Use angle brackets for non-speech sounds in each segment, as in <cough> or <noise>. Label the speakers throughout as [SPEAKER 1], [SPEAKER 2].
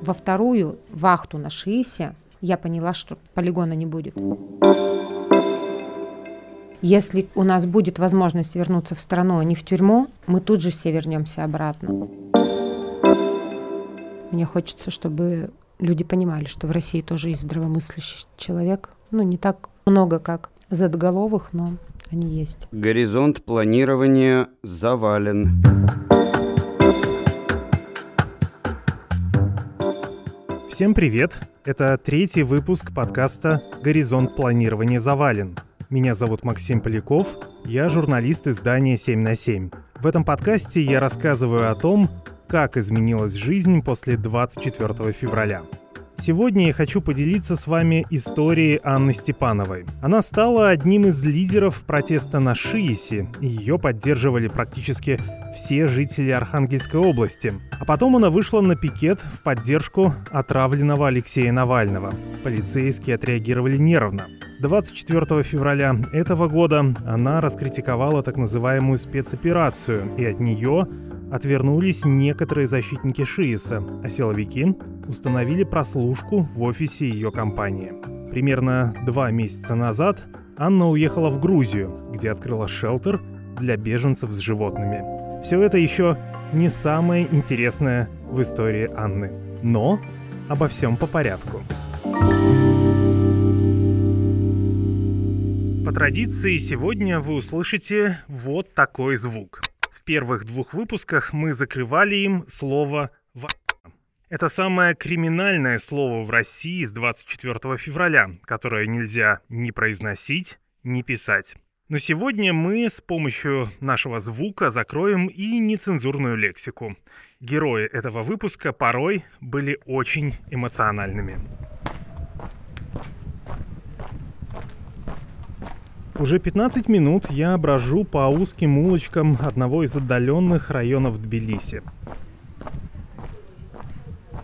[SPEAKER 1] во вторую вахту на Шиисе я поняла, что полигона не будет. Если у нас будет возможность вернуться в страну, а не в тюрьму, мы тут же все вернемся обратно. Мне хочется, чтобы люди понимали, что в России тоже есть здравомыслящий человек. Ну, не так много, как задголовых, но они есть.
[SPEAKER 2] Горизонт планирования завален.
[SPEAKER 3] Всем привет! Это третий выпуск подкаста «Горизонт планирования завален». Меня зовут Максим Поляков, я журналист издания «7 на 7». В этом подкасте я рассказываю о том, как изменилась жизнь после 24 февраля. Сегодня я хочу поделиться с вами историей Анны Степановой. Она стала одним из лидеров протеста на Шиисе, и ее поддерживали практически все жители Архангельской области. А потом она вышла на пикет в поддержку отравленного Алексея Навального. Полицейские отреагировали нервно. 24 февраля этого года она раскритиковала так называемую спецоперацию, и от нее отвернулись некоторые защитники Шииса, а силовики установили прослушку в офисе ее компании. Примерно два месяца назад Анна уехала в Грузию, где открыла шелтер для беженцев с животными. Все это еще не самое интересное в истории Анны. Но обо всем по порядку. По традиции сегодня вы услышите вот такой звук первых двух выпусках мы закрывали им слово «в». Это самое криминальное слово в России с 24 февраля, которое нельзя ни произносить, ни писать. Но сегодня мы с помощью нашего звука закроем и нецензурную лексику. Герои этого выпуска порой были очень эмоциональными. Уже 15 минут я брожу по узким улочкам одного из отдаленных районов Тбилиси.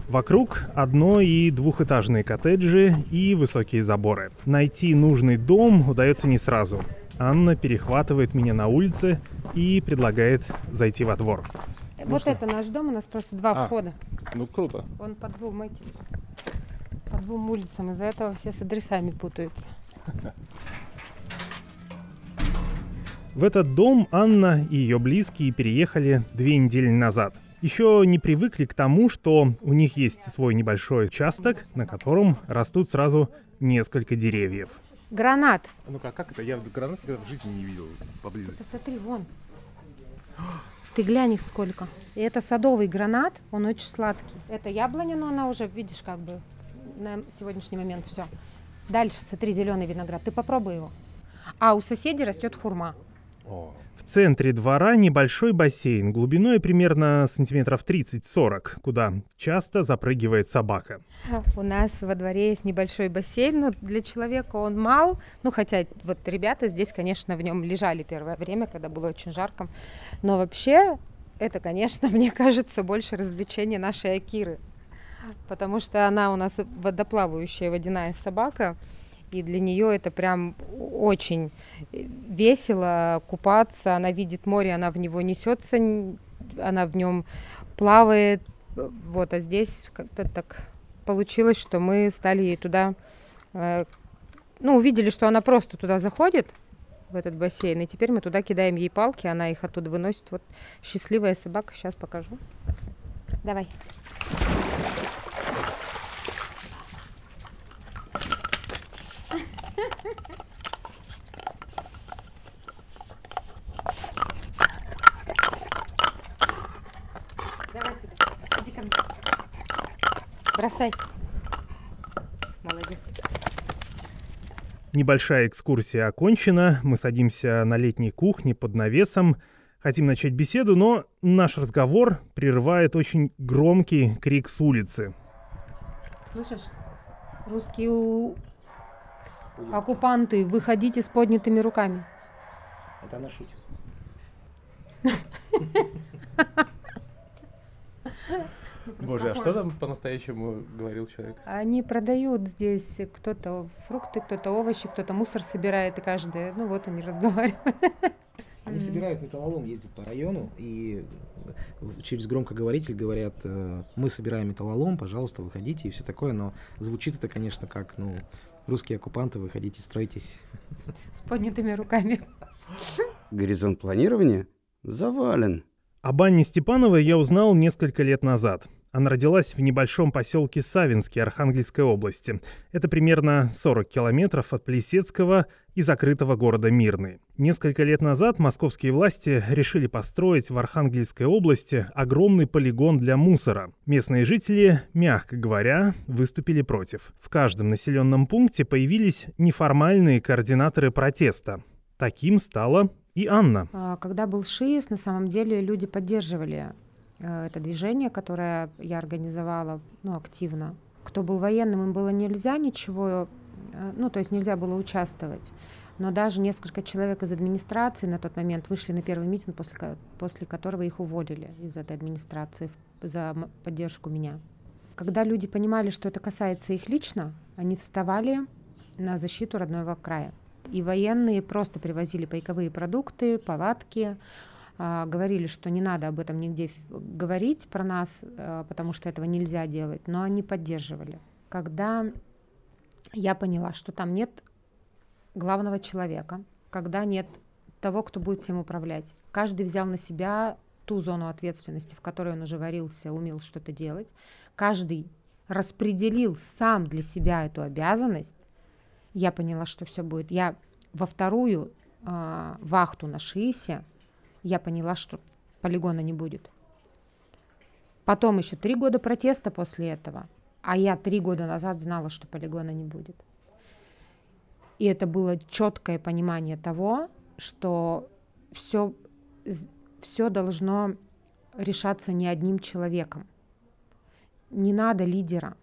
[SPEAKER 3] Вокруг одно- и двухэтажные коттеджи и высокие заборы. Найти нужный дом удается не сразу. Анна перехватывает меня на улице и предлагает зайти во двор.
[SPEAKER 1] Вот ну это наш дом, у нас просто два
[SPEAKER 4] а,
[SPEAKER 1] входа.
[SPEAKER 4] Ну круто.
[SPEAKER 1] Он по двум этим, по двум улицам, из-за этого все с адресами путаются. <laughs>
[SPEAKER 3] В этот дом Анна и ее близкие переехали две недели назад. Еще не привыкли к тому, что у них есть свой небольшой участок, на котором растут сразу несколько деревьев.
[SPEAKER 1] Гранат.
[SPEAKER 4] А ну-ка, как это? Я гранат в жизни не видел поблизости.
[SPEAKER 1] Смотри, вон. Ты глянь их сколько. И это садовый гранат, он очень сладкий. Это яблоня, но она уже, видишь, как бы на сегодняшний момент все. Дальше, смотри, зеленый виноград. Ты попробуй его. А у соседей растет хурма.
[SPEAKER 3] В центре двора небольшой бассейн, глубиной примерно сантиметров 30-40, куда часто запрыгивает собака.
[SPEAKER 1] У нас во дворе есть небольшой бассейн, но для человека он мал. Ну, хотя вот ребята здесь, конечно, в нем лежали первое время, когда было очень жарко. Но вообще это, конечно, <laughs> мне кажется, больше развлечение нашей Акиры. Потому что она у нас водоплавающая водяная собака и для нее это прям очень весело купаться. Она видит море, она в него несется, она в нем плавает. Вот, а здесь как-то так получилось, что мы стали ей туда, э, ну, увидели, что она просто туда заходит, в этот бассейн, и теперь мы туда кидаем ей палки, она их оттуда выносит. Вот счастливая собака, сейчас покажу. Давай. Бросай. Молодец.
[SPEAKER 3] Небольшая экскурсия окончена. Мы садимся на летней кухне под навесом. Хотим начать беседу, но наш разговор прерывает очень громкий крик с улицы.
[SPEAKER 1] Слышишь? Русские у... оккупанты, выходите с поднятыми руками.
[SPEAKER 4] Это она шутит. <laughs> Боже, а что там по-настоящему говорил человек?
[SPEAKER 1] Они продают здесь кто-то фрукты, кто-то овощи, кто-то мусор собирает, и каждый, ну вот они разговаривают.
[SPEAKER 5] Они собирают металлолом, ездят по району и через громкоговоритель говорят, э, мы собираем металлолом, пожалуйста, выходите и все такое, но звучит это, конечно, как, ну, русские оккупанты, выходите, стройтесь.
[SPEAKER 1] С поднятыми руками.
[SPEAKER 2] Горизонт планирования завален.
[SPEAKER 3] Об Анне Степановой я узнал несколько лет назад. Она родилась в небольшом поселке Савинский Архангельской области. Это примерно 40 километров от Плесецкого и закрытого города Мирный. Несколько лет назад московские власти решили построить в Архангельской области огромный полигон для мусора. Местные жители, мягко говоря, выступили против. В каждом населенном пункте появились неформальные координаторы протеста. Таким стала и Анна.
[SPEAKER 1] А, когда был ШИС, на самом деле люди поддерживали э, это движение, которое я организовала ну, активно. Кто был военным, им было нельзя ничего, э, ну, то есть нельзя было участвовать. Но даже несколько человек из администрации на тот момент вышли на первый митинг, после, после которого их уволили из этой администрации за поддержку меня. Когда люди понимали, что это касается их лично, они вставали на защиту родного края. И военные просто привозили пайковые продукты, палатки, а, говорили, что не надо об этом нигде говорить про нас, а, потому что этого нельзя делать, но они поддерживали. Когда я поняла, что там нет главного человека, когда нет того, кто будет всем управлять, каждый взял на себя ту зону ответственности, в которой он уже варился, умел что-то делать, каждый распределил сам для себя эту обязанность, я поняла, что все будет. Я во вторую э, вахту на ШИСе я поняла, что полигона не будет. Потом еще три года протеста после этого, а я три года назад знала, что полигона не будет. И это было четкое понимание того, что все, все должно решаться не одним человеком. Не надо лидера,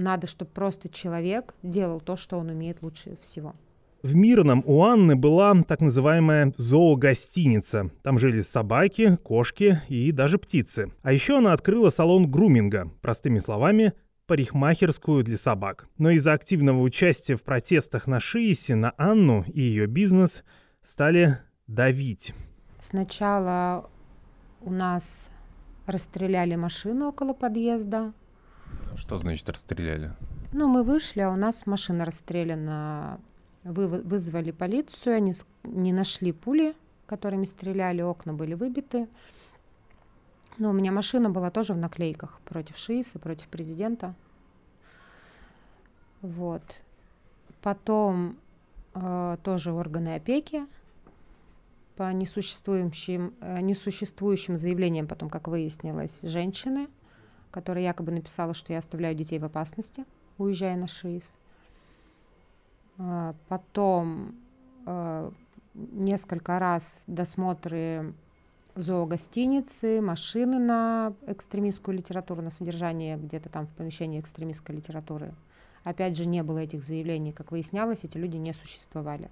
[SPEAKER 1] надо, чтобы просто человек делал то, что он умеет лучше всего.
[SPEAKER 3] В Мирном у Анны была так называемая зоогостиница. Там жили собаки, кошки и даже птицы. А еще она открыла салон груминга, простыми словами, парикмахерскую для собак. Но из-за активного участия в протестах на Шиисе на Анну и ее бизнес стали давить.
[SPEAKER 1] Сначала у нас расстреляли машину около подъезда,
[SPEAKER 4] что значит расстреляли?
[SPEAKER 1] Ну, мы вышли, а у нас машина расстреляна. Вы, вызвали полицию, они не нашли пули, которыми стреляли, окна были выбиты. Но у меня машина была тоже в наклейках против ШИСа, против президента. Вот. Потом э, тоже органы опеки по несуществующим, э, несуществующим заявлениям, потом, как выяснилось, женщины – которая якобы написала, что я оставляю детей в опасности, уезжая на ШИИС. А, потом а, несколько раз досмотры зоогостиницы, машины на экстремистскую литературу, на содержание где-то там в помещении экстремистской литературы. Опять же, не было этих заявлений. Как выяснялось, эти люди не существовали.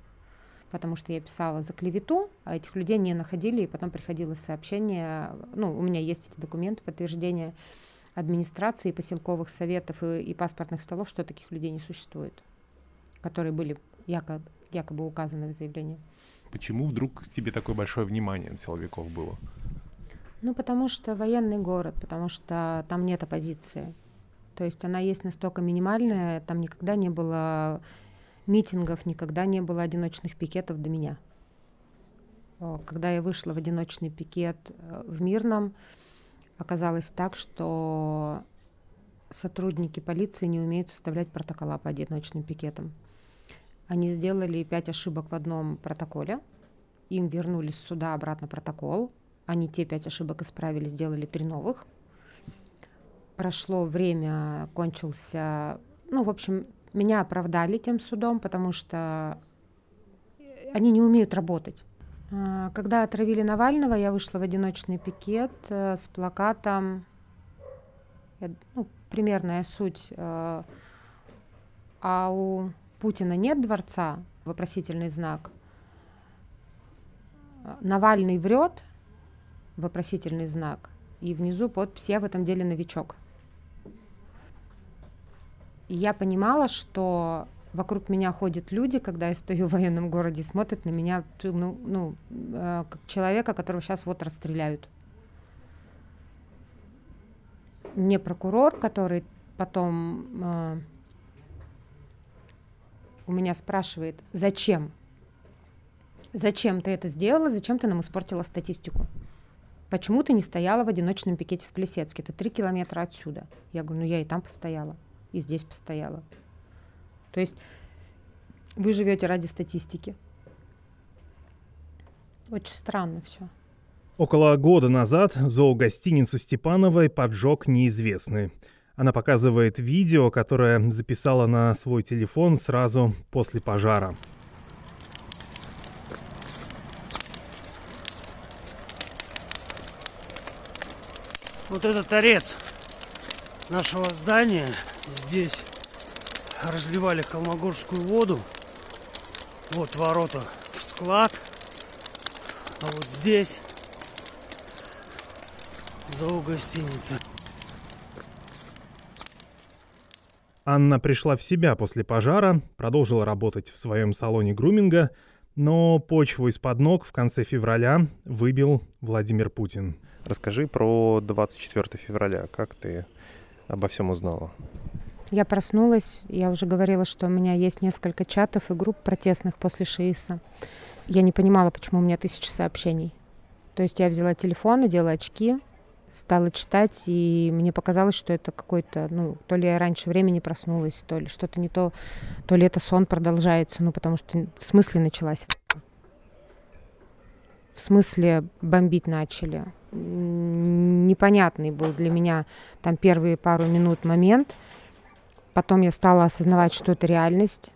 [SPEAKER 1] Потому что я писала за клевету, а этих людей не находили, и потом приходило сообщение, ну, у меня есть эти документы, подтверждение, администрации, поселковых советов и, и паспортных столов, что таких людей не существует, которые были якобы, якобы указаны в заявлении.
[SPEAKER 4] Почему вдруг к тебе такое большое внимание от силовиков было?
[SPEAKER 1] Ну, потому что военный город, потому что там нет оппозиции. То есть она есть настолько минимальная, там никогда не было митингов, никогда не было одиночных пикетов до меня. Когда я вышла в одиночный пикет э, в Мирном, оказалось так, что сотрудники полиции не умеют составлять протокола по одиночным пикетам. Они сделали пять ошибок в одном протоколе, им вернули с суда обратно протокол, они те пять ошибок исправили, сделали три новых. Прошло время, кончился, ну, в общем, меня оправдали тем судом, потому что они не умеют работать. А, когда отравили Навального, я вышла в одиночный пикет э, с плакатом, ну, примерная суть, э, а у Путина нет дворца, вопросительный знак. Навальный врет, вопросительный знак, и внизу подпись «Я в этом деле новичок». И я понимала, что вокруг меня ходят люди, когда я стою в военном городе, смотрят на меня, ну, ну э, как человека, которого сейчас вот расстреляют. мне прокурор, который потом э, у меня спрашивает, зачем? Зачем ты это сделала? Зачем ты нам испортила статистику? Почему ты не стояла в одиночном пикете в Плесецке? Это три километра отсюда. Я говорю, ну я и там постояла, и здесь постояла. То есть вы живете ради статистики. Очень странно все.
[SPEAKER 3] Около года назад зоогостиницу Степановой поджег неизвестный. Она показывает видео, которое записала на свой телефон сразу после пожара.
[SPEAKER 6] Вот этот торец нашего здания. Здесь разливали холмогорскую воду. Вот ворота в склад. А вот здесь зоогостиница.
[SPEAKER 3] Анна пришла в себя после пожара, продолжила работать в своем салоне груминга, но почву из-под ног в конце февраля выбил Владимир Путин.
[SPEAKER 4] Расскажи про 24 февраля. Как ты обо всем узнала?
[SPEAKER 1] Я проснулась, я уже говорила, что у меня есть несколько чатов и групп протестных после ШИИСа. Я не понимала, почему у меня тысячи сообщений. То есть я взяла телефон, надела очки, стала читать, и мне показалось, что это какой-то, ну, то ли я раньше времени проснулась, то ли что-то не то, то ли это сон продолжается, ну, потому что в смысле началась в смысле бомбить начали. Непонятный был для меня там первые пару минут момент. Потом я стала осознавать, что это реальность.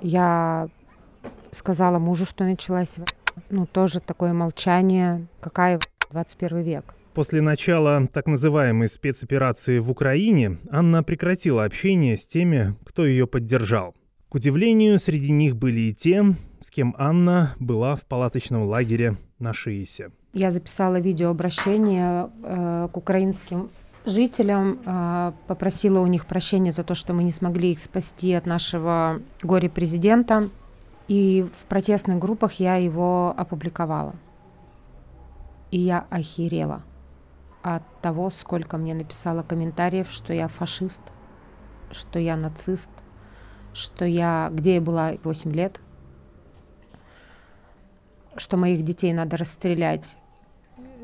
[SPEAKER 1] Я сказала мужу, что началась. Ну, тоже такое молчание. Какая 21 век?
[SPEAKER 3] После начала так называемой спецоперации в Украине Анна прекратила общение с теми, кто ее поддержал. К удивлению, среди них были и те, с кем Анна была в палаточном лагере на Шиисе.
[SPEAKER 1] Я записала видеообращение э, к украинским жителям, э, попросила у них прощения за то, что мы не смогли их спасти от нашего горе-президента. И в протестных группах я его опубликовала. И я охерела от того, сколько мне написало комментариев, что я фашист, что я нацист, что я, где я была 8 лет, что моих детей надо расстрелять,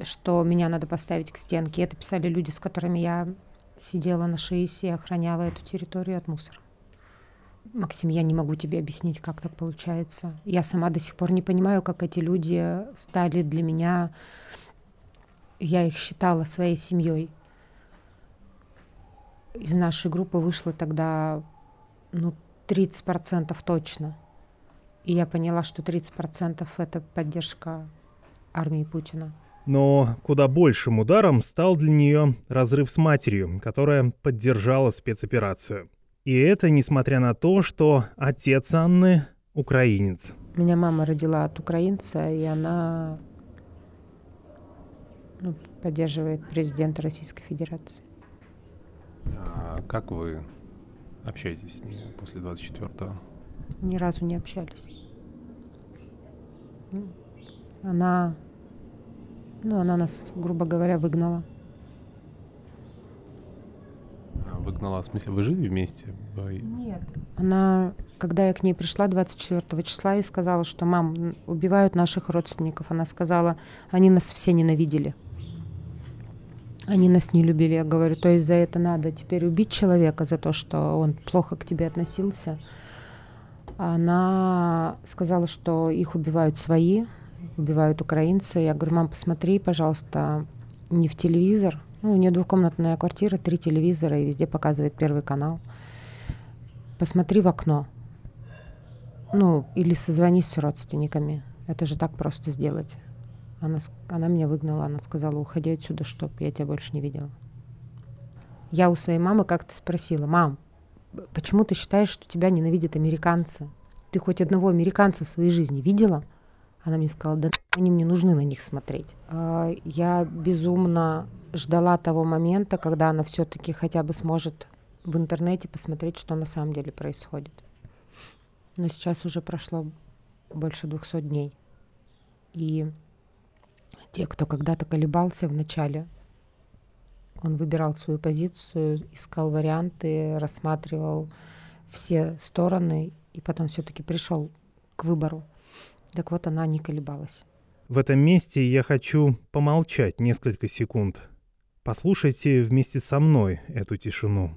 [SPEAKER 1] что меня надо поставить к стенке. Это писали люди, с которыми я сидела на шеисе и охраняла эту территорию от мусора. Максим, я не могу тебе объяснить, как так получается. Я сама до сих пор не понимаю, как эти люди стали для меня я их считала своей семьей. Из нашей группы вышло тогда ну, 30% точно. И я поняла, что 30% это поддержка армии Путина.
[SPEAKER 3] Но куда большим ударом стал для нее разрыв с матерью, которая поддержала спецоперацию. И это несмотря на то, что отец Анны украинец.
[SPEAKER 1] Меня мама родила от украинца, и она ну, поддерживает президента Российской Федерации.
[SPEAKER 4] А как вы общаетесь с ней после 24-го?
[SPEAKER 1] Ни разу не общались. Ну, она, ну, она нас, грубо говоря, выгнала.
[SPEAKER 4] А выгнала, в смысле, вы жили вместе?
[SPEAKER 1] Нет. Она, когда я к ней пришла 24 числа и сказала, что мам, убивают наших родственников, она сказала, они нас все ненавидели. Они нас не любили, я говорю, то есть за это надо теперь убить человека, за то, что он плохо к тебе относился. Она сказала, что их убивают свои, убивают украинцы. Я говорю, мам, посмотри, пожалуйста, не в телевизор. Ну, у нее двухкомнатная квартира, три телевизора, и везде показывает первый канал. Посмотри в окно. Ну, или созвонись с родственниками. Это же так просто сделать. Она, она меня выгнала, она сказала, уходи отсюда, чтоб я тебя больше не видела. Я у своей мамы как-то спросила, мам, почему ты считаешь, что тебя ненавидят американцы? Ты хоть одного американца в своей жизни видела? Она мне сказала, да они мне нужны на них смотреть. А, я безумно ждала того момента, когда она все-таки хотя бы сможет в интернете посмотреть, что на самом деле происходит. Но сейчас уже прошло больше двухсот дней. И те, кто когда-то колебался в начале, Он выбирал свою позицию, искал варианты, рассматривал все стороны и потом все-таки пришел к выбору. Так вот, она не колебалась.
[SPEAKER 3] В этом месте я хочу помолчать несколько секунд. Послушайте вместе со мной эту тишину.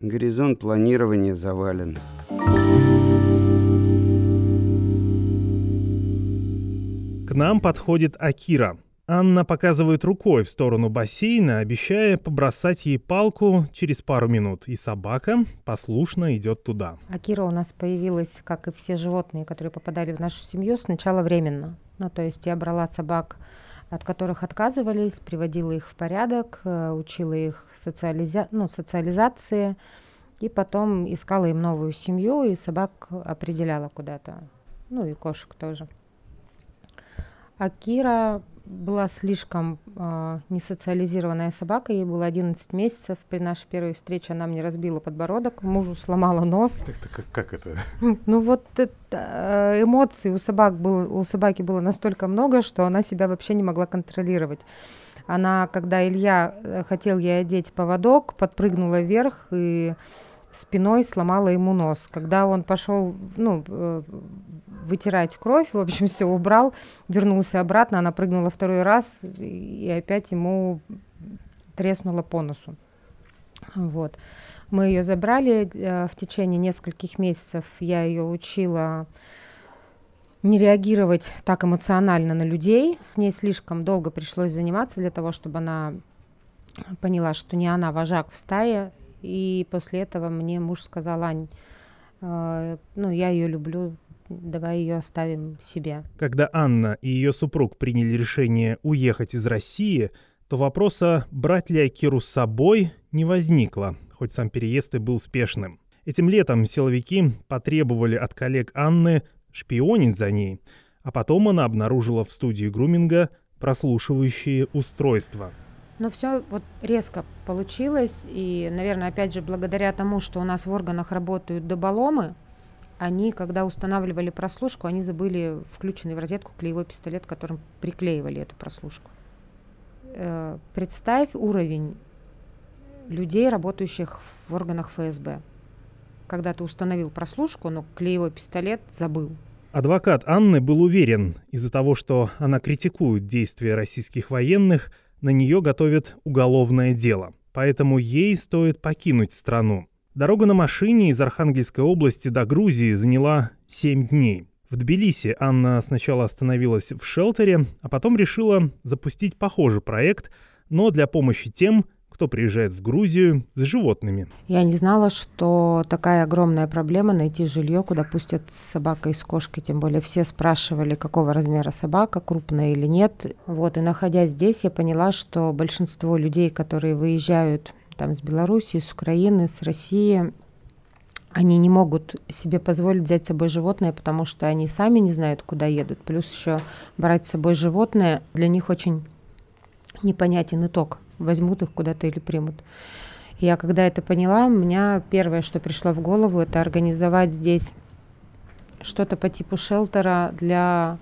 [SPEAKER 2] Горизонт планирования завален.
[SPEAKER 3] К нам подходит Акира. Анна показывает рукой в сторону бассейна, обещая побросать ей палку через пару минут, и собака послушно идет туда.
[SPEAKER 1] Акира у нас появилась, как и все животные, которые попадали в нашу семью, сначала временно. Ну, то есть я брала собак, от которых отказывались, приводила их в порядок, э, учила их социализа... ну, социализации, и потом искала им новую семью, и собак определяла куда-то. Ну и кошек тоже. А Кира была слишком э, несоциализированная собака, ей было 11 месяцев. При нашей первой встрече она мне разбила подбородок, мужу сломала нос.
[SPEAKER 4] Так, так как, это?
[SPEAKER 1] Ну вот это, э, эмоций у, собак было, у собаки было настолько много, что она себя вообще не могла контролировать. Она, когда Илья э, хотел ей одеть поводок, подпрыгнула вверх и спиной сломала ему нос. Когда он пошел, ну, э, вытирать кровь, в общем, <laughs> все убрал, вернулся обратно, она прыгнула второй раз и опять ему треснула по носу. Вот. Мы ее забрали э, в течение нескольких месяцев. Я ее учила не реагировать так эмоционально на людей. С ней слишком долго пришлось заниматься для того, чтобы она поняла, что не она вожак в стае. И после этого мне муж сказал, Ань, э, ну, я ее люблю, давай ее оставим себе.
[SPEAKER 3] Когда Анна и ее супруг приняли решение уехать из России, то вопроса, брать ли Акиру с собой, не возникло, хоть сам переезд и был спешным. Этим летом силовики потребовали от коллег Анны шпионить за ней, а потом она обнаружила в студии груминга прослушивающие устройства.
[SPEAKER 1] Но все вот резко получилось, и, наверное, опять же, благодаря тому, что у нас в органах работают доболомы, они, когда устанавливали прослушку, они забыли включенный в розетку клеевой пистолет, которым приклеивали эту прослушку. Э, представь уровень людей, работающих в органах ФСБ. Когда ты установил прослушку, но клеевой пистолет забыл.
[SPEAKER 3] Адвокат Анны был уверен, из-за того, что она критикует действия российских военных, на нее готовят уголовное дело. Поэтому ей стоит покинуть страну. Дорога на машине из Архангельской области до Грузии заняла 7 дней. В Тбилиси Анна сначала остановилась в шелтере, а потом решила запустить похожий проект, но для помощи тем, кто приезжает в Грузию с животными.
[SPEAKER 1] Я не знала, что такая огромная проблема найти жилье, куда пустят с собакой и с кошкой. Тем более все спрашивали, какого размера собака, крупная или нет. Вот, и находясь здесь, я поняла, что большинство людей, которые выезжают там с Белоруссии, с Украины, с России, они не могут себе позволить взять с собой животное, потому что они сами не знают, куда едут. Плюс еще брать с собой животное для них очень непонятен итог. Возьмут их куда-то или примут. Я когда это поняла, у меня первое, что пришло в голову, это организовать здесь что-то по типу шелтера для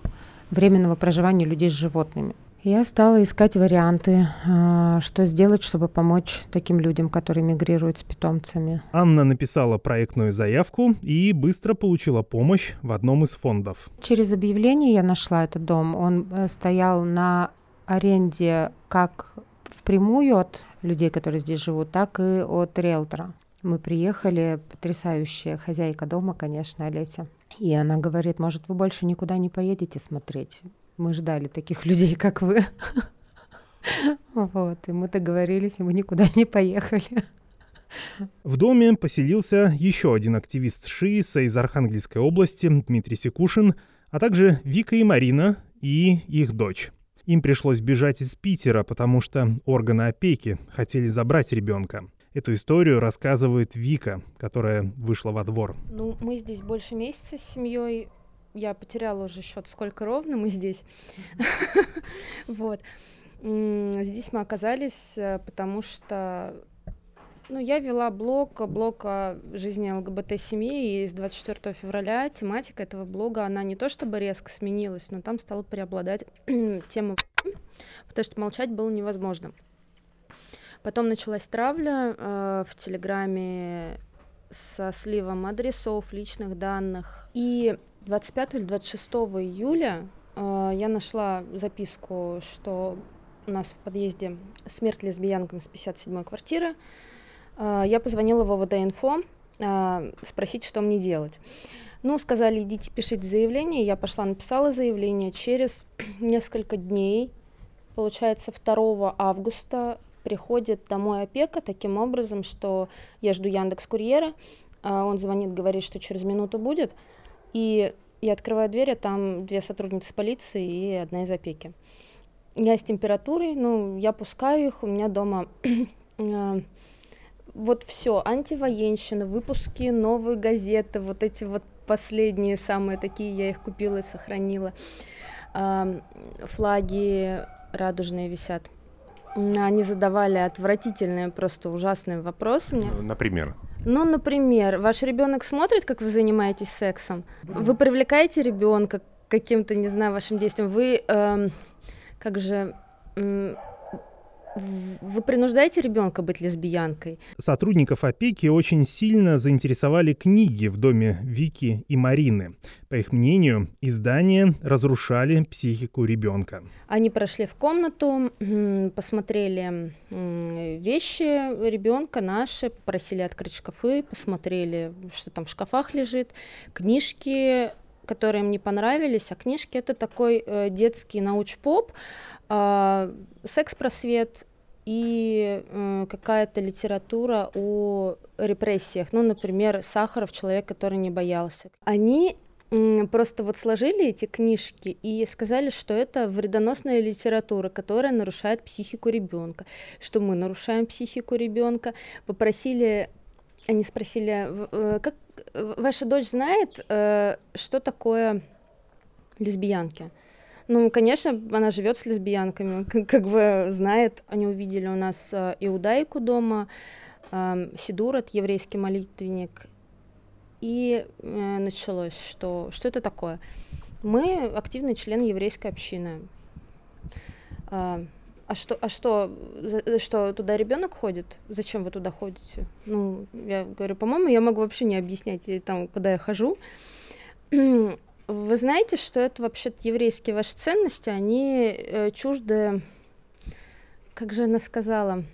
[SPEAKER 1] временного проживания людей с животными. Я стала искать варианты, а, что сделать, чтобы помочь таким людям, которые мигрируют с питомцами.
[SPEAKER 3] Анна написала проектную заявку и быстро получила помощь в одном из фондов.
[SPEAKER 1] Через объявление я нашла этот дом. Он э, стоял на аренде как впрямую от людей, которые здесь живут, так и от риэлтора. Мы приехали, потрясающая хозяйка дома, конечно, Олеся. И она говорит, может, вы больше никуда не поедете смотреть? Мы ждали таких <laughs> людей, как вы. Вот, и мы договорились, и мы никуда не поехали.
[SPEAKER 3] В доме поселился еще один активист ШИИСа из Архангельской области, Дмитрий Секушин, а также Вика и Марина и их дочь. Им пришлось бежать из Питера, потому что органы опеки хотели забрать ребенка. Эту историю рассказывает Вика, которая вышла во двор.
[SPEAKER 7] Ну, мы здесь больше месяца с семьей я потеряла уже счет, сколько ровно мы здесь. <laughs> Вот. Здесь мы оказались, э, потому что Ну, я вела блог, блог о жизни ЛГБТ-семьи, и с 24 февраля тематика этого блога, она не то чтобы резко сменилась, но там стала преобладать <clears throat> тема, потому что молчать было невозможно. Потом началась травля э, в Телеграме со сливом адресов, личных данных. И 25 или 26 июля э, я нашла записку, что у нас в подъезде смерть лесбиянкам с 57-й квартиры. Э, я позвонила в ОВД-инфо э, спросить, что мне делать. Ну, сказали, идите, пишите заявление. Я пошла, написала заявление. Через <clears throat> несколько дней, получается, 2 августа приходит домой опека таким образом, что я жду Яндекс Курьера, он звонит, говорит, что через минуту будет, и я открываю дверь, а там две сотрудницы полиции и одна из опеки. Я с температурой, ну, я пускаю их, у меня дома <clears throat> вот все, антивоенщина, выпуски новые газеты, вот эти вот последние самые такие, я их купила и сохранила. Флаги радужные висят. Они задавали отвратительные, просто ужасные вопросы мне.
[SPEAKER 4] Например?
[SPEAKER 7] Ну, например, ваш ребенок смотрит, как вы занимаетесь сексом. Вы привлекаете ребенка каким-то, не знаю, вашим действием. Вы, эм, как же, эм, вы принуждаете ребенка быть лесбиянкой?
[SPEAKER 3] Сотрудников опеки очень сильно заинтересовали книги в доме Вики и Марины. По их мнению, издания разрушали психику ребенка.
[SPEAKER 7] Они прошли в комнату, посмотрели вещи ребенка наши, попросили открыть шкафы, посмотрели, что там в шкафах лежит, книжки которые им не понравились, а книжки это такой э, детский науч-поп, э, секс-просвет и э, какая-то литература о репрессиях. Ну, например, Сахаров, человек, который не боялся. Они просто вот сложили эти книжки и сказали, что это вредоносная литература, которая нарушает психику ребенка, что мы нарушаем психику ребенка. Попросили, они спросили, э, как ваша дочь знает, э, что такое лесбиянки? Ну, конечно, она живет с лесбиянками, <laughs> как, как бы знает. Они увидели у нас э, иудаику дома, э, Сидурат, еврейский молитвенник. И началось, что, что это такое. Мы активный член еврейской общины. А, а что, а что, за, что туда ребенок ходит? Зачем вы туда ходите? Ну, я говорю, по-моему, я могу вообще не объяснять там, куда я хожу. Вы знаете, что это вообще-то еврейские ваши ценности, они э, чужды, как же она сказала,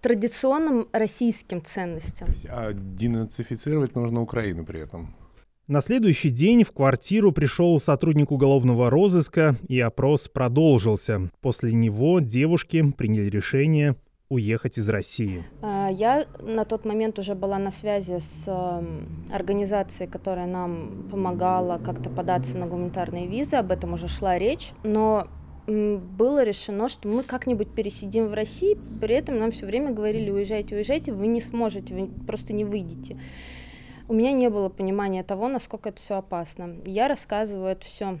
[SPEAKER 7] традиционным российским ценностям.
[SPEAKER 4] То есть, а денацифицировать нужно Украину при этом?
[SPEAKER 3] На следующий день в квартиру пришел сотрудник уголовного розыска, и опрос продолжился. После него девушки приняли решение уехать из России?
[SPEAKER 7] А, я на тот момент уже была на связи с эм, организацией, которая нам помогала как-то податься на гуманитарные визы, об этом уже шла речь, но было решено, что мы как-нибудь пересидим в России, при этом нам все время говорили, уезжайте, уезжайте, вы не сможете, вы просто не выйдете. У меня не было понимания того, насколько это все опасно. Я рассказываю это все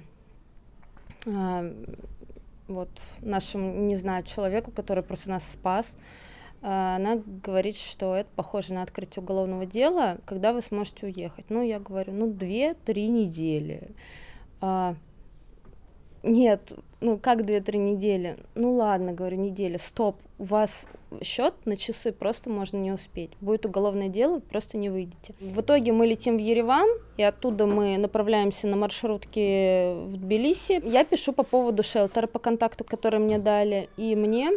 [SPEAKER 7] вот нашему, не знаю, человеку, который просто нас спас, а, она говорит, что это похоже на открытие уголовного дела, когда вы сможете уехать. Ну, я говорю, ну, две-три недели. А, нет, ну как две-три недели? Ну ладно, говорю, неделя. Стоп, у вас счет на часы просто можно не успеть. Будет уголовное дело, просто не выйдете. В итоге мы летим в Ереван, и оттуда мы направляемся на маршрутке в Тбилиси. Я пишу по поводу шелтера по контакту, который мне дали, и мне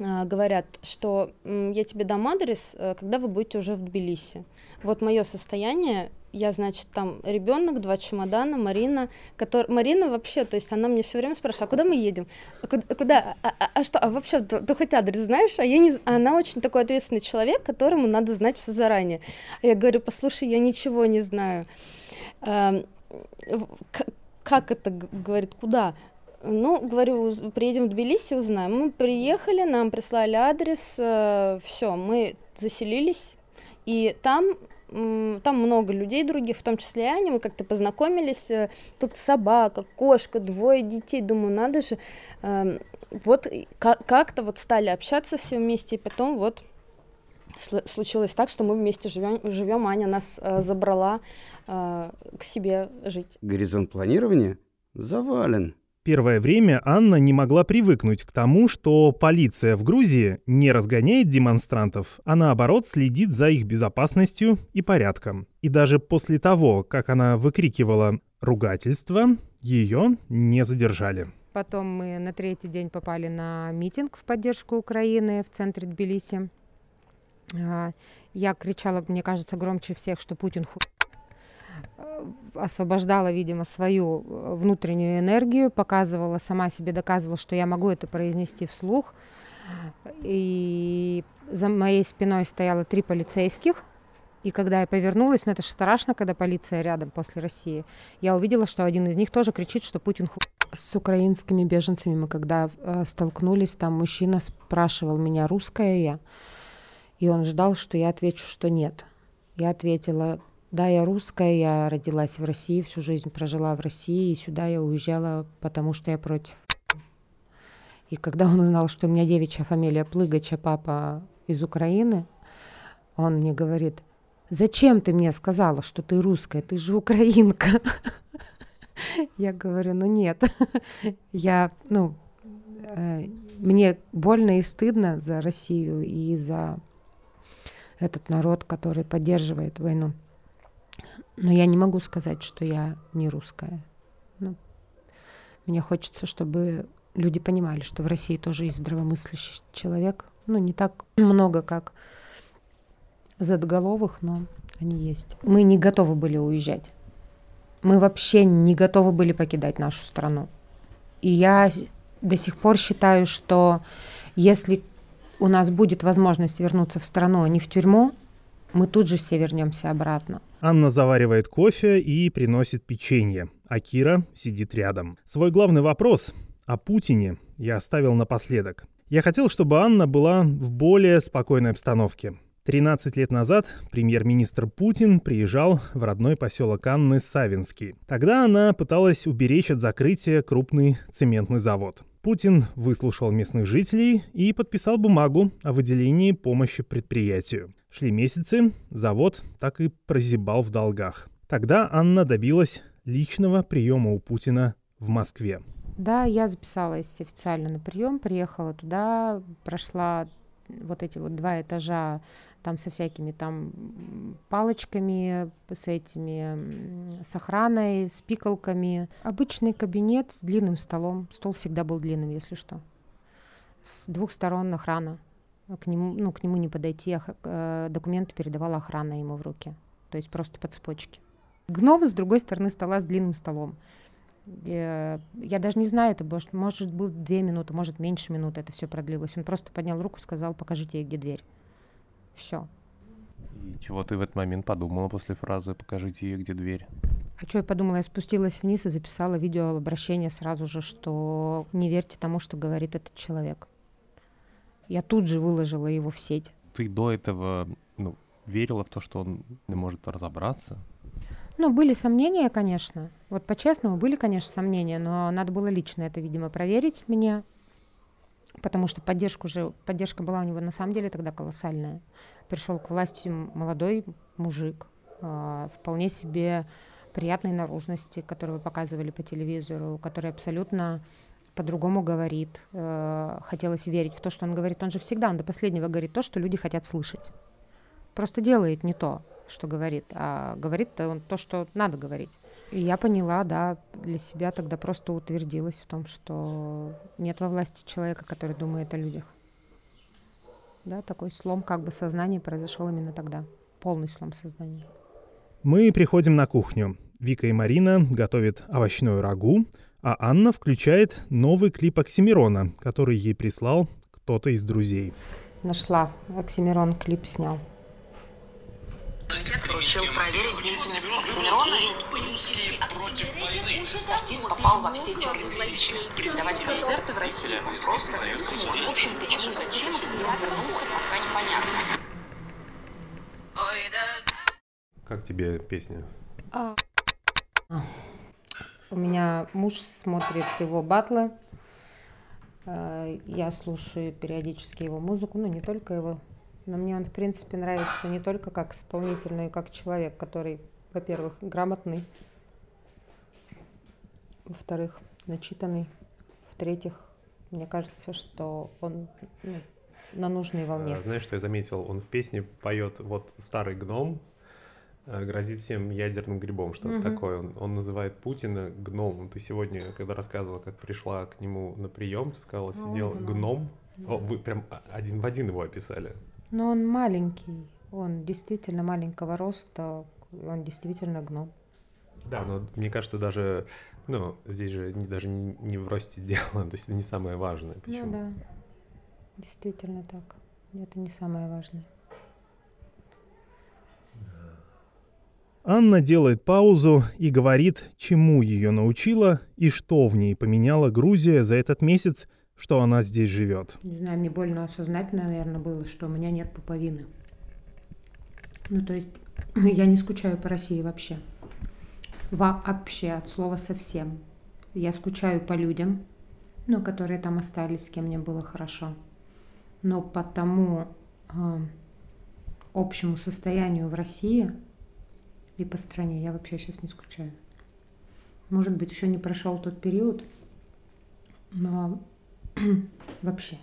[SPEAKER 7] а, говорят, что я тебе дам адрес, э, когда вы будете уже в Тбилиси. Вот мое состояние я, значит, там ребенок, два чемодана, Марина, который... Марина вообще, то есть она мне все время спрашивает, а куда мы едем? А куда? А, куда? А, а, а что? А вообще, ты, ты хоть адрес знаешь? А я не... Она очень такой ответственный человек, которому надо знать все заранее. А я говорю, послушай, я ничего не знаю. А, как это, говорит, куда? Ну, говорю, приедем в Тбилиси, узнаем. Мы приехали, нам прислали адрес, э, все, мы заселились, и там там много людей других, в том числе и Аня, мы как-то познакомились, э, тут собака, кошка, двое детей, думаю, надо же, эм, вот как-то вот стали общаться все вместе, и потом вот случилось так, что мы вместе живем, живем Аня нас э, забрала э, к себе жить.
[SPEAKER 2] Горизонт планирования завален.
[SPEAKER 3] Первое время Анна не могла привыкнуть к тому, что полиция в Грузии не разгоняет демонстрантов, а наоборот следит за их безопасностью и порядком. И даже после того, как она выкрикивала ругательство, ее не задержали.
[SPEAKER 1] Потом мы на третий день попали на митинг в поддержку Украины в центре Тбилиси. А, я кричала, мне кажется, громче всех, что Путин ху освобождала, видимо, свою э, внутреннюю энергию, показывала сама себе, доказывала, что я могу это произнести вслух. И за моей спиной стояло три полицейских. И когда я повернулась, ну это же страшно, когда полиция рядом после России, я увидела, что один из них тоже кричит, что Путин ху... С украинскими беженцами мы когда э, столкнулись, там мужчина спрашивал меня, русская я. И он ждал, что я отвечу, что нет. Я ответила, да, я русская, я родилась в России, всю жизнь прожила в России, и сюда я уезжала, потому что я против. И когда он узнал, что у меня девичья фамилия Плыгача, папа из Украины, он мне говорит, зачем ты мне сказала, что ты русская, ты же украинка. <laughs> Я говорю, ну нет, <laughs> я, ну, э, мне больно и стыдно за Россию и за этот народ, который поддерживает войну. Но я не могу сказать, что я не русская. Ну, мне хочется, чтобы люди понимали, что в России тоже есть здравомыслящий человек. Ну, не так много, как задголовых, но они есть. Мы не готовы были уезжать. Мы вообще не готовы были покидать нашу страну. И я до сих пор считаю, что если у нас будет возможность вернуться в страну, а не в тюрьму, мы тут же все вернемся обратно.
[SPEAKER 3] Анна заваривает кофе и приносит печенье, а Кира сидит рядом. Свой главный вопрос о Путине я оставил напоследок. Я хотел, чтобы Анна была в более спокойной обстановке. 13 лет назад премьер-министр Путин приезжал в родной поселок Анны Савинский. Тогда она пыталась уберечь от закрытия крупный цементный завод. Путин выслушал местных жителей и подписал бумагу о выделении помощи предприятию. Шли месяцы, завод так и прозябал в долгах. Тогда Анна добилась личного приема у Путина в Москве.
[SPEAKER 1] Да, я записалась официально на прием, приехала туда, прошла вот эти вот два этажа там со всякими там палочками, с этими, с охраной, с пикалками. Обычный кабинет с длинным столом. Стол всегда был длинным, если что. С двух сторон охрана к нему, ну, к нему не подойти, а э, документы передавала охрана ему в руки, то есть просто по цепочке. Гном с другой стороны стола с длинным столом. Я, я даже не знаю, это может, может был две минуты, может меньше минуты это все продлилось. Он просто поднял руку, сказал, покажите, где дверь. Все.
[SPEAKER 4] И чего ты в этот момент подумала после фразы «покажите ей, где дверь»?
[SPEAKER 1] А что я подумала? Я спустилась вниз и записала видеообращение сразу же, что не верьте тому, что говорит этот человек. Я тут же выложила его в сеть.
[SPEAKER 4] Ты до этого ну, верила в то, что он не может разобраться?
[SPEAKER 1] Ну, были сомнения, конечно. Вот по-честному, были, конечно, сомнения, но надо было лично это, видимо, проверить мне, потому что поддержка уже, поддержка была у него на самом деле тогда колоссальная. Пришел к власти молодой мужик, э, вполне себе приятной наружности, которого показывали по телевизору, который абсолютно по-другому говорит. Э, хотелось верить в то, что он говорит. Он же всегда, он до последнего говорит то, что люди хотят слышать. Просто делает не то, что говорит, а говорит он то, что надо говорить. И я поняла, да, для себя тогда просто утвердилась в том, что нет во власти человека, который думает о людях. Да, такой слом как бы сознания произошел именно тогда. Полный слом сознания.
[SPEAKER 3] Мы приходим на кухню. Вика и Марина готовят овощную рагу, а Анна включает новый клип Оксимирона, который ей прислал кто-то из друзей.
[SPEAKER 1] Нашла. Оксимирон клип снял.
[SPEAKER 8] поручил проверить деятельность Оксимирона. Артист попал во все черные списки. Передавать концерты в России он просто не. В общем, почему и зачем Оксимирон вернулся, пока непонятно.
[SPEAKER 4] Как тебе песня?
[SPEAKER 1] А. У меня муж смотрит его батлы. Э, я слушаю периодически его музыку, ну не только его, Но мне он, в принципе, нравится не только как исполнитель, но и как человек, который, во-первых, грамотный, во-вторых, начитанный, в-третьих, мне кажется, что он ну, на нужной волне.
[SPEAKER 4] А, знаешь, что я заметил? Он в песне поет вот старый гном, грозит всем ядерным грибом, что-то
[SPEAKER 1] Мгм.
[SPEAKER 4] такое. Он, он называет Путина гномом. Ты сегодня, когда рассказывала, как пришла к нему на прием, сказала, сидел
[SPEAKER 1] гном.
[SPEAKER 4] гном. О, вы прям один в один его описали.
[SPEAKER 1] Но он маленький, он действительно маленького роста, он действительно гном.
[SPEAKER 4] Да, но мне кажется, даже, ну, здесь же не- даже не, не в росте <laughs> дело, то есть это не самое важное. Почему?
[SPEAKER 1] Ну да, действительно так. Это не самое важное.
[SPEAKER 3] Анна делает паузу и говорит, чему ее научила и что в ней поменяла Грузия за этот месяц, что она здесь живет.
[SPEAKER 1] Не знаю, мне больно осознать, наверное, было, что у меня нет пуповины. Ну, то есть <clears throat> я не скучаю по России вообще. Вообще, от слова совсем. Я скучаю по людям, ну, которые там остались, с кем мне было хорошо. Но по тому э, общему состоянию в России и по стране я вообще сейчас не скучаю. Может быть, еще не прошел тот период, но <clears throat> вообще.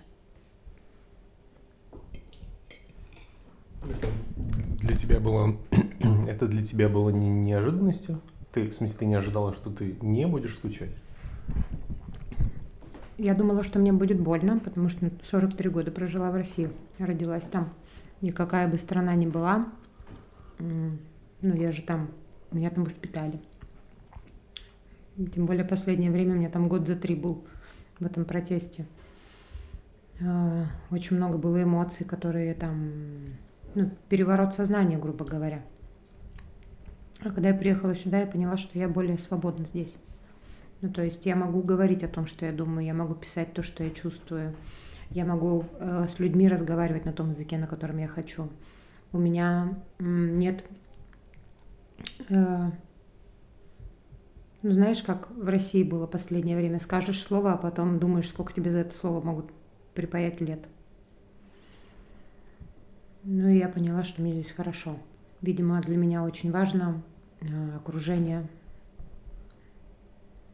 [SPEAKER 4] Для тебя было... <clears throat> это для тебя было не неожиданностью? Ты, в смысле, ты не ожидала, что ты не будешь скучать?
[SPEAKER 1] Я думала, что мне будет больно, потому что ну, 43 года прожила в России, родилась там. И какая бы страна ни была, ну я же там, меня там воспитали. Тем более последнее время у меня там год за три был в этом протесте. Э, Очень много было эмоций, которые там, ну, переворот сознания, грубо говоря. А когда я приехала сюда, я поняла, что я более свободна здесь. Ну, то есть я могу говорить о том, что я думаю, я могу писать то, что я чувствую, я могу э, с людьми разговаривать на том языке, на котором я хочу. У меня нет, э, ну, знаешь, как в России было последнее время, скажешь слово, а потом думаешь, сколько тебе за это слово могут припаять лет. Ну, и я поняла, что мне здесь хорошо. Видимо, для меня очень важно э, окружение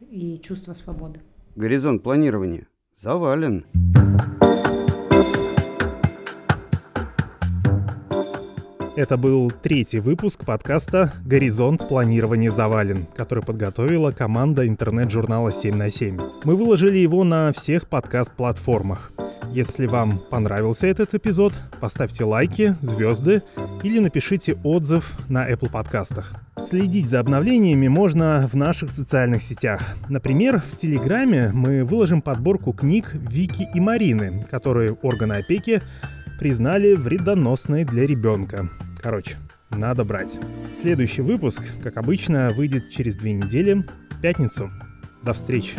[SPEAKER 1] и чувство свободы.
[SPEAKER 2] Горизонт планирования завален.
[SPEAKER 3] Это был третий выпуск подкаста «Горизонт планирования завален», который подготовила команда интернет-журнала 7 на 7. Мы выложили его на всех подкаст-платформах. Если вам понравился этот эпизод, поставьте лайки, звезды или напишите отзыв на Apple подкастах. Следить за обновлениями можно в наших социальных сетях. Например, в Телеграме мы выложим подборку книг Вики и Марины, которые органы опеки признали вредоносной для ребенка. Короче, надо брать. Следующий выпуск, как обычно, выйдет через две недели, в пятницу. До встречи.